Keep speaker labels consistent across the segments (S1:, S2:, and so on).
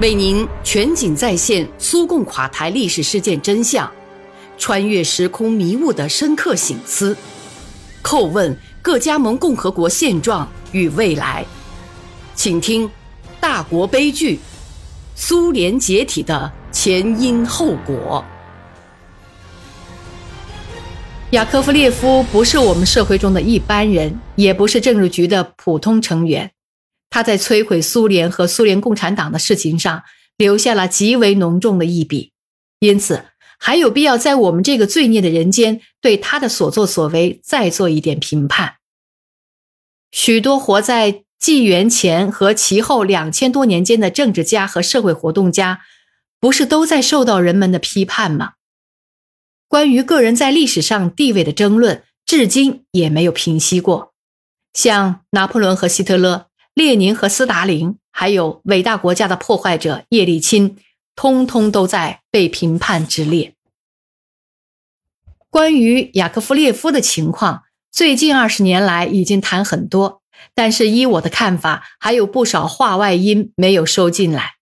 S1: 为您全景再现苏共垮台历史事件真相，穿越时空迷雾的深刻醒思，叩问各加盟共和国现状与未来。请听《大国悲剧：苏联解体的前因后果》。
S2: 雅科夫列夫不是我们社会中的一般人，也不是政治局的普通成员。他在摧毁苏联和苏联共产党的事情上留下了极为浓重的一笔，因此还有必要在我们这个罪孽的人间对他的所作所为再做一点评判。许多活在纪元前和其后两千多年间的政治家和社会活动家，不是都在受到人们的批判吗？关于个人在历史上地位的争论，至今也没有平息过。像拿破仑和希特勒。列宁和斯大林，还有伟大国家的破坏者叶利钦，通通都在被评判之列。关于雅科夫列夫的情况，最近二十年来已经谈很多，但是依我的看法，还有不少话外音没有收进来。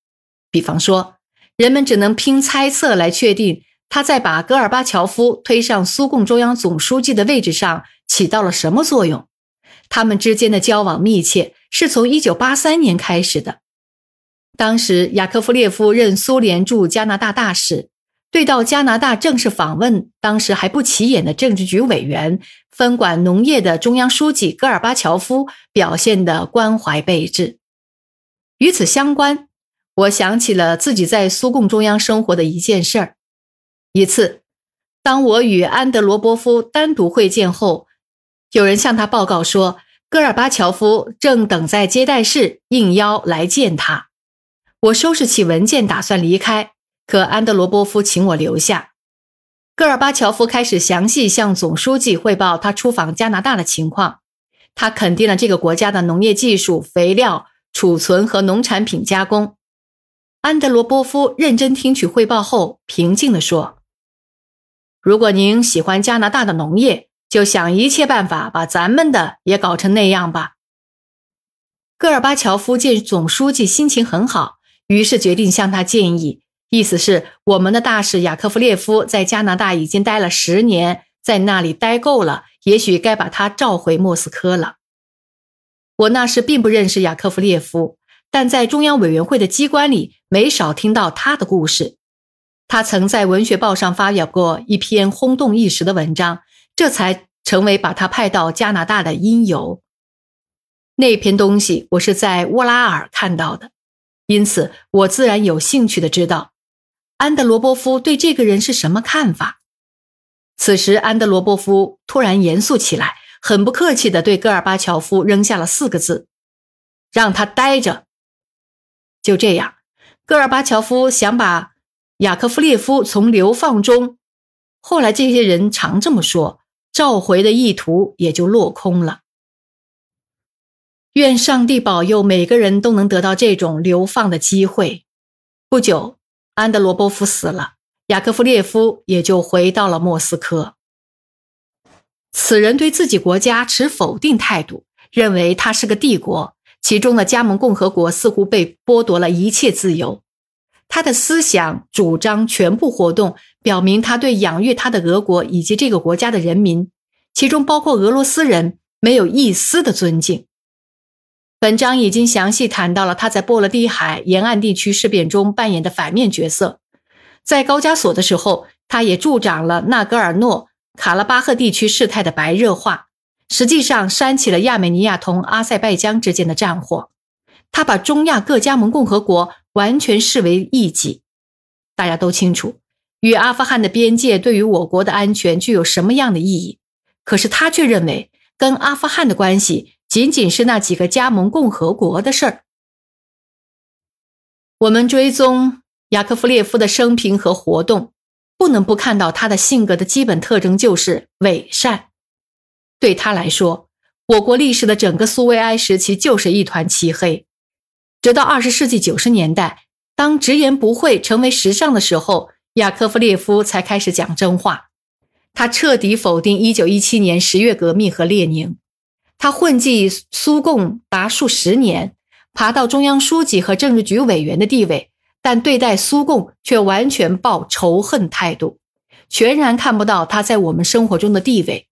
S2: 比方说，人们只能凭猜测来确定他在把戈尔巴乔夫推上苏共中央总书记的位置上起到了什么作用。他们之间的交往密切。是从一九八三年开始的。当时，雅科夫列夫任苏联驻加拿大大使，对到加拿大正式访问当时还不起眼的政治局委员、分管农业的中央书记戈尔巴乔夫表现的关怀备至。与此相关，我想起了自己在苏共中央生活的一件事儿。一次，当我与安德罗波夫单独会见后，有人向他报告说。戈尔巴乔夫正等在接待室，应邀来见他。我收拾起文件，打算离开，可安德罗波夫请我留下。戈尔巴乔夫开始详细向总书记汇报他出访加拿大的情况。他肯定了这个国家的农业技术、肥料储存和农产品加工。安德罗波夫认真听取汇报后，平静地说：“如果您喜欢加拿大的农业。”就想一切办法把咱们的也搞成那样吧。戈尔巴乔夫见总书记心情很好，于是决定向他建议，意思是我们的大使雅科夫列夫在加拿大已经待了十年，在那里待够了，也许该把他召回莫斯科了。我那时并不认识雅科夫列夫，但在中央委员会的机关里没少听到他的故事。他曾在文学报上发表过一篇轰动一时的文章。这才成为把他派到加拿大的因由。那篇东西我是在沃拉尔看到的，因此我自然有兴趣的知道安德罗波夫对这个人是什么看法。此时，安德罗波夫突然严肃起来，很不客气的对戈尔巴乔夫扔下了四个字：“让他待着。”就这样，戈尔巴乔夫想把雅科夫列夫从流放中，后来这些人常这么说。召回的意图也就落空了。愿上帝保佑每个人都能得到这种流放的机会。不久，安德罗波夫死了，雅科夫列夫也就回到了莫斯科。此人对自己国家持否定态度，认为他是个帝国，其中的加盟共和国似乎被剥夺了一切自由。他的思想主张全部活动。表明他对养育他的俄国以及这个国家的人民，其中包括俄罗斯人，没有一丝的尊敬。本章已经详细谈到了他在波罗的海沿岸地区事变中扮演的反面角色。在高加索的时候，他也助长了纳戈尔诺卡拉巴赫地区事态的白热化，实际上煽起了亚美尼亚同阿塞拜疆之间的战火。他把中亚各加盟共和国完全视为异己。大家都清楚。与阿富汗的边界对于我国的安全具有什么样的意义？可是他却认为，跟阿富汗的关系仅仅是那几个加盟共和国的事儿。我们追踪雅科夫列夫的生平和活动，不能不看到他的性格的基本特征就是伪善。对他来说，我国历史的整个苏维埃时期就是一团漆黑。直到二十世纪九十年代，当直言不讳成为时尚的时候。雅科夫列夫才开始讲真话，他彻底否定1917年十月革命和列宁。他混迹苏共达数十年，爬到中央书记和政治局委员的地位，但对待苏共却完全抱仇恨态度，全然看不到他在我们生活中的地位。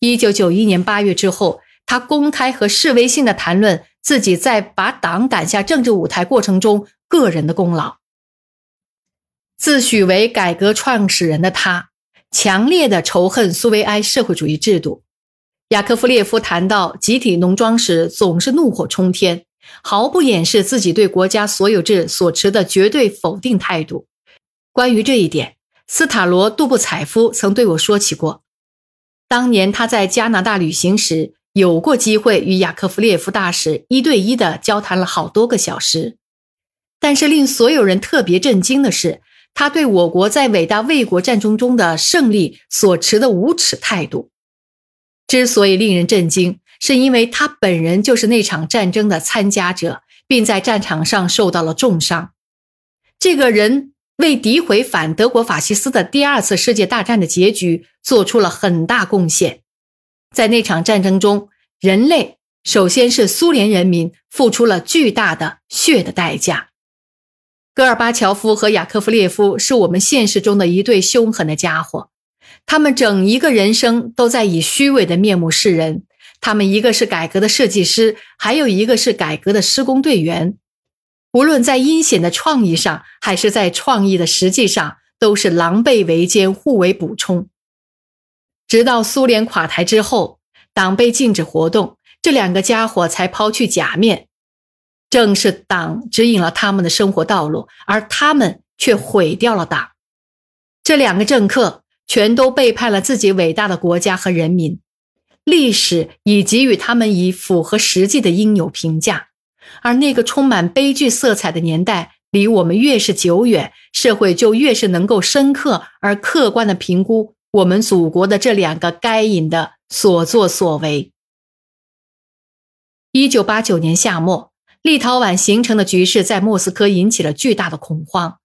S2: 一九九一年八月之后，他公开和示威性的谈论自己在把党赶下政治舞台过程中个人的功劳。自诩为改革创始人的他，强烈的仇恨苏维埃社会主义制度。雅科夫列夫谈到集体农庄时，总是怒火冲天。毫不掩饰自己对国家所有制所持的绝对否定态度。关于这一点，斯塔罗·杜布采夫曾对我说起过。当年他在加拿大旅行时，有过机会与雅科夫列夫大使一对一的交谈了好多个小时。但是令所有人特别震惊的是，他对我国在伟大卫国战争中的胜利所持的无耻态度。之所以令人震惊。是因为他本人就是那场战争的参加者，并在战场上受到了重伤。这个人为诋毁反德国法西斯的第二次世界大战的结局做出了很大贡献。在那场战争中，人类首先是苏联人民付出了巨大的血的代价。戈尔巴乔夫和雅科夫列夫是我们现实中的一对凶狠的家伙，他们整一个人生都在以虚伪的面目示人。他们一个是改革的设计师，还有一个是改革的施工队员。无论在阴险的创意上，还是在创意的实际上，都是狼狈为奸，互为补充。直到苏联垮台之后，党被禁止活动，这两个家伙才抛去假面。正是党指引了他们的生活道路，而他们却毁掉了党。这两个政客全都背叛了自己伟大的国家和人民。历史已给予他们以符合实际的应有评价，而那个充满悲剧色彩的年代离我们越是久远，社会就越是能够深刻而客观地评估我们祖国的这两个该隐的所作所为。一九八九年夏末，立陶宛形成的局势在莫斯科引起了巨大的恐慌，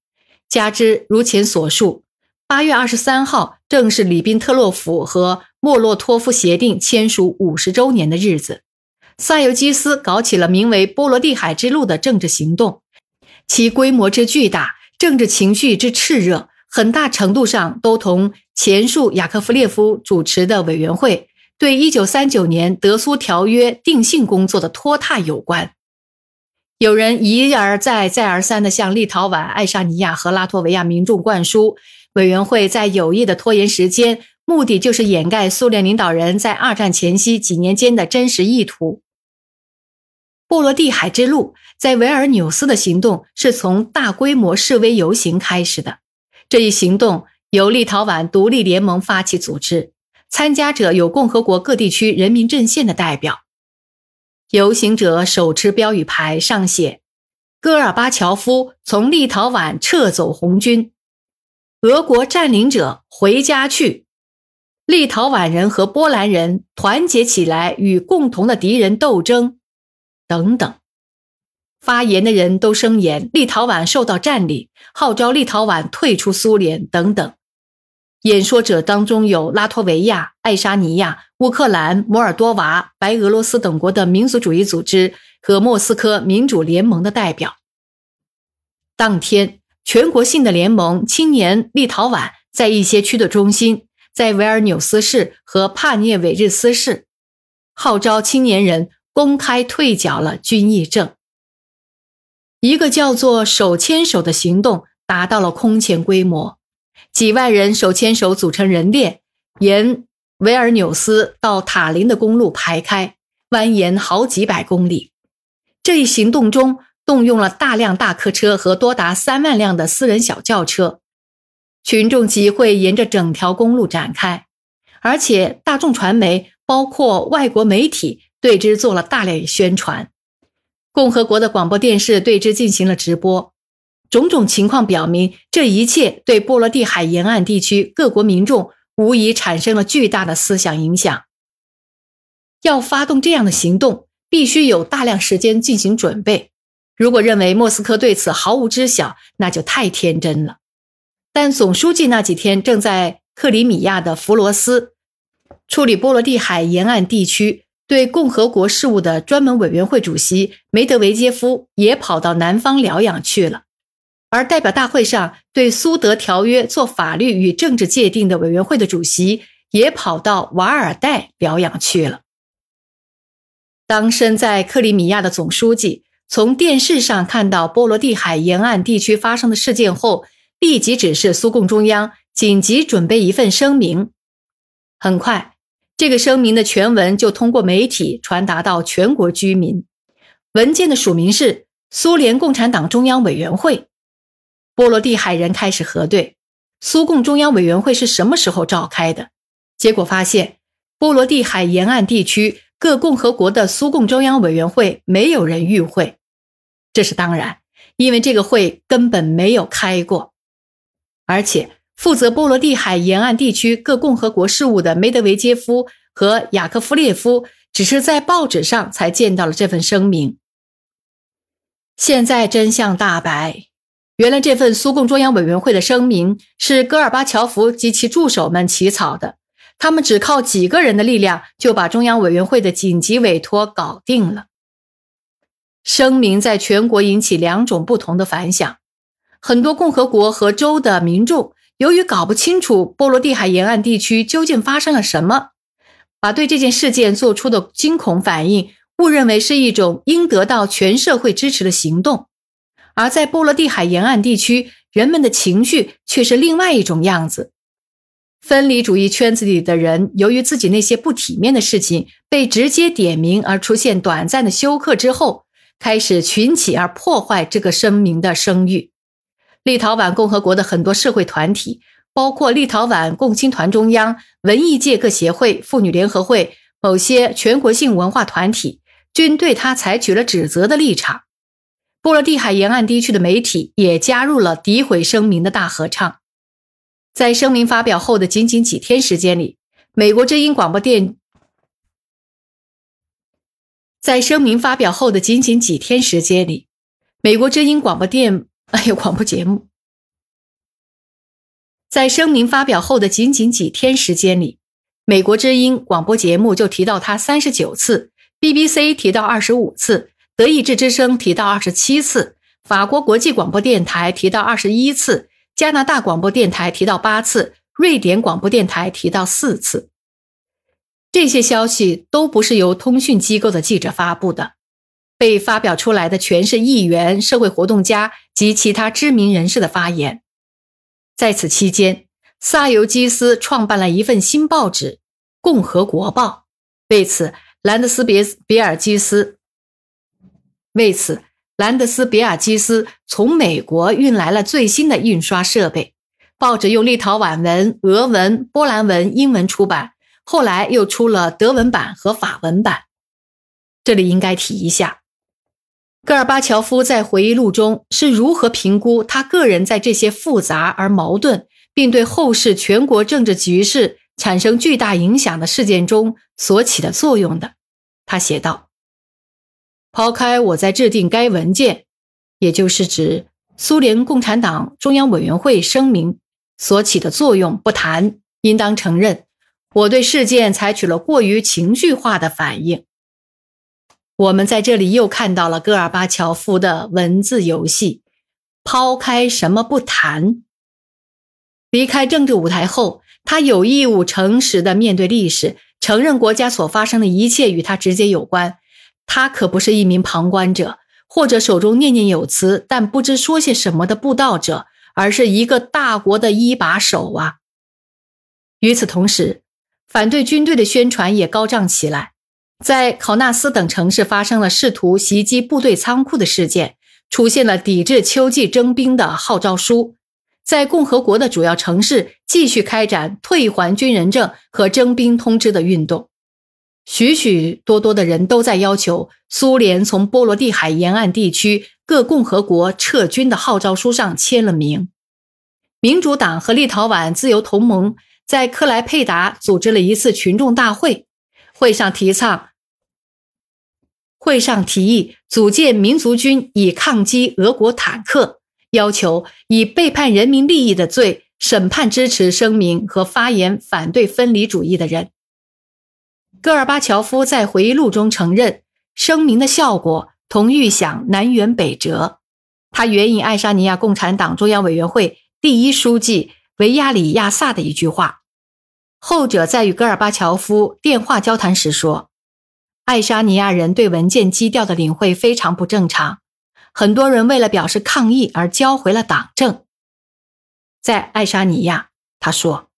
S2: 加之如前所述，八月二十三号正是里宾特洛甫和。莫洛托夫协定签署五十周年的日子，萨尤基斯搞起了名为“波罗的海之路”的政治行动，其规模之巨大，政治情绪之炽热，很大程度上都同前述雅科夫列夫主持的委员会对一九三九年德苏条约定性工作的拖沓有关。有人一而再、再而三地向立陶宛、爱沙尼亚和拉脱维亚民众灌输，委员会在有意的拖延时间。目的就是掩盖苏联领导人在二战前夕几年间的真实意图。波罗的海之路在维尔纽斯的行动是从大规模示威游行开始的。这一行动由立陶宛独立联盟发起组织，参加者有共和国各地区人民阵线的代表。游行者手持标语牌，上写“戈尔巴乔夫从立陶宛撤走红军，俄国占领者回家去”。立陶宛人和波兰人团结起来与共同的敌人斗争，等等。发言的人都声言立陶宛受到占领，号召立陶宛退出苏联，等等。演说者当中有拉脱维亚、爱沙尼亚、乌克兰、摩尔多瓦、白俄罗斯等国的民族主义组织和莫斯科民主联盟的代表。当天，全国性的联盟青年立陶宛在一些区的中心。在维尔纽斯市和帕涅韦日斯市，号召青年人公开退缴了军役证。一个叫做“手牵手”的行动达到了空前规模，几万人手牵手组成人链，沿维尔纽斯到塔林的公路排开，蜿蜒好几百公里。这一行动中动用了大量大客车和多达三万辆的私人小轿车。群众集会沿着整条公路展开，而且大众传媒包括外国媒体对之做了大量宣传。共和国的广播电视对之进行了直播。种种情况表明，这一切对波罗的海沿岸地区各国民众无疑产生了巨大的思想影响。要发动这样的行动，必须有大量时间进行准备。如果认为莫斯科对此毫无知晓，那就太天真了。但总书记那几天正在克里米亚的弗罗斯处理波罗的海沿岸地区对共和国事务的专门委员会主席梅德韦杰夫也跑到南方疗养去了。而代表大会上对苏德条约做法律与政治界定的委员会的主席也跑到瓦尔代疗养去了。当身在克里米亚的总书记从电视上看到波罗的海沿岸地区发生的事件后，立即指示苏共中央紧急准备一份声明。很快，这个声明的全文就通过媒体传达到全国居民。文件的署名是苏联共产党中央委员会。波罗的海人开始核对苏共中央委员会是什么时候召开的，结果发现波罗的海沿岸地区各共和国的苏共中央委员会没有人与会，这是当然，因为这个会根本没有开过，而且负责波罗的海沿岸地区各共和国事务的梅德韦杰夫和雅科夫列夫只是在报纸上才见到了这份声明。现在真相大白。原来这份苏共中央委员会的声明是戈尔巴乔夫及其助手们起草的，他们只靠几个人的力量就把中央委员会的紧急委托搞定了。声明在全国引起两种不同的反响，很多共和国和州的民众由于搞不清楚波罗的海沿岸地区究竟发生了什么，把对这件事件做出的惊恐反应误认为是一种应得到全社会支持的行动。而在波罗的海沿岸地区，人们的情绪却是另外一种样子。分离主义圈子里的人，由于自己那些不体面的事情被直接点名而出现短暂的休克之后，开始群起而破坏这个声明的声誉。立陶宛共和国的很多社会团体，包括立陶宛共青团中央、文艺界各协会、妇女联合会、某些全国性文化团体，均对他采取了指责的立场。波罗的海沿岸地区的媒体也加入了诋毁声明的大合唱。在声明发表后的仅仅几天时间里，美国之音广播电在声明发表后的仅仅几天时间里，美国之音广播电哎呦广播节目，在声明发表后的仅仅几天时间里，美国之音广播节目就提到他三十九次，BBC 提到二十五次。德意志之声提到二十七次，法国国际广播电台提到二十一次，加拿大广播电台提到八次，瑞典广播电台提到四次。这些消息都不是由通讯机构的记者发布的，被发表出来的全是议员、社会活动家及其他知名人士的发言。在此期间，萨尤基斯创办了一份新报纸《共和国报》，为此，兰德斯别比尔基斯。为此，兰德斯比尔基斯从美国运来了最新的印刷设备。报纸用立陶宛文、俄文、波兰文、英文出版，后来又出了德文版和法文版。这里应该提一下，戈尔巴乔夫在回忆录中是如何评估他个人在这些复杂而矛盾，并对后世全国政治局势产生巨大影响的事件中所起的作用的。他写道。抛开我在制定该文件，也就是指苏联共产党中央委员会声明所起的作用不谈，应当承认，我对事件采取了过于情绪化的反应。我们在这里又看到了戈尔巴乔夫的文字游戏。抛开什么不谈？离开政治舞台后，他有义务诚实的面对历史，承认国家所发生的一切与他直接有关。他可不是一名旁观者，或者手中念念有词但不知说些什么的布道者，而是一个大国的一把手啊！与此同时，反对军队的宣传也高涨起来。在考纳斯等城市发生了试图袭击部队仓库的事件，出现了抵制秋季征兵的号召书。在共和国的主要城市，继续开展退还军人证和征兵通知的运动。许许多多的人都在要求苏联从波罗的海沿岸地区各共和国撤军的号召书上签了名。民主党和立陶宛自由同盟在克莱佩达组织了一次群众大会，会上提倡，会上提议组建民族军以抗击俄国坦克，要求以背叛人民利益的罪审判支持声明和发言反对分离主义的人。戈尔巴乔夫在回忆录中承认，声明的效果同预想南辕北辙。他援引爱沙尼亚共产党中央委员会第一书记维亚里亚萨的一句话。后者在与戈尔巴乔夫电话交谈时说：“爱沙尼亚人对文件基调的领会非常不正常，很多人为了表示抗议而交回了党政。”在爱沙尼亚，他说：“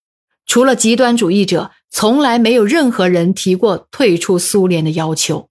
S2: 除了极端主义者，从来没有任何人提过退出苏联的要求。”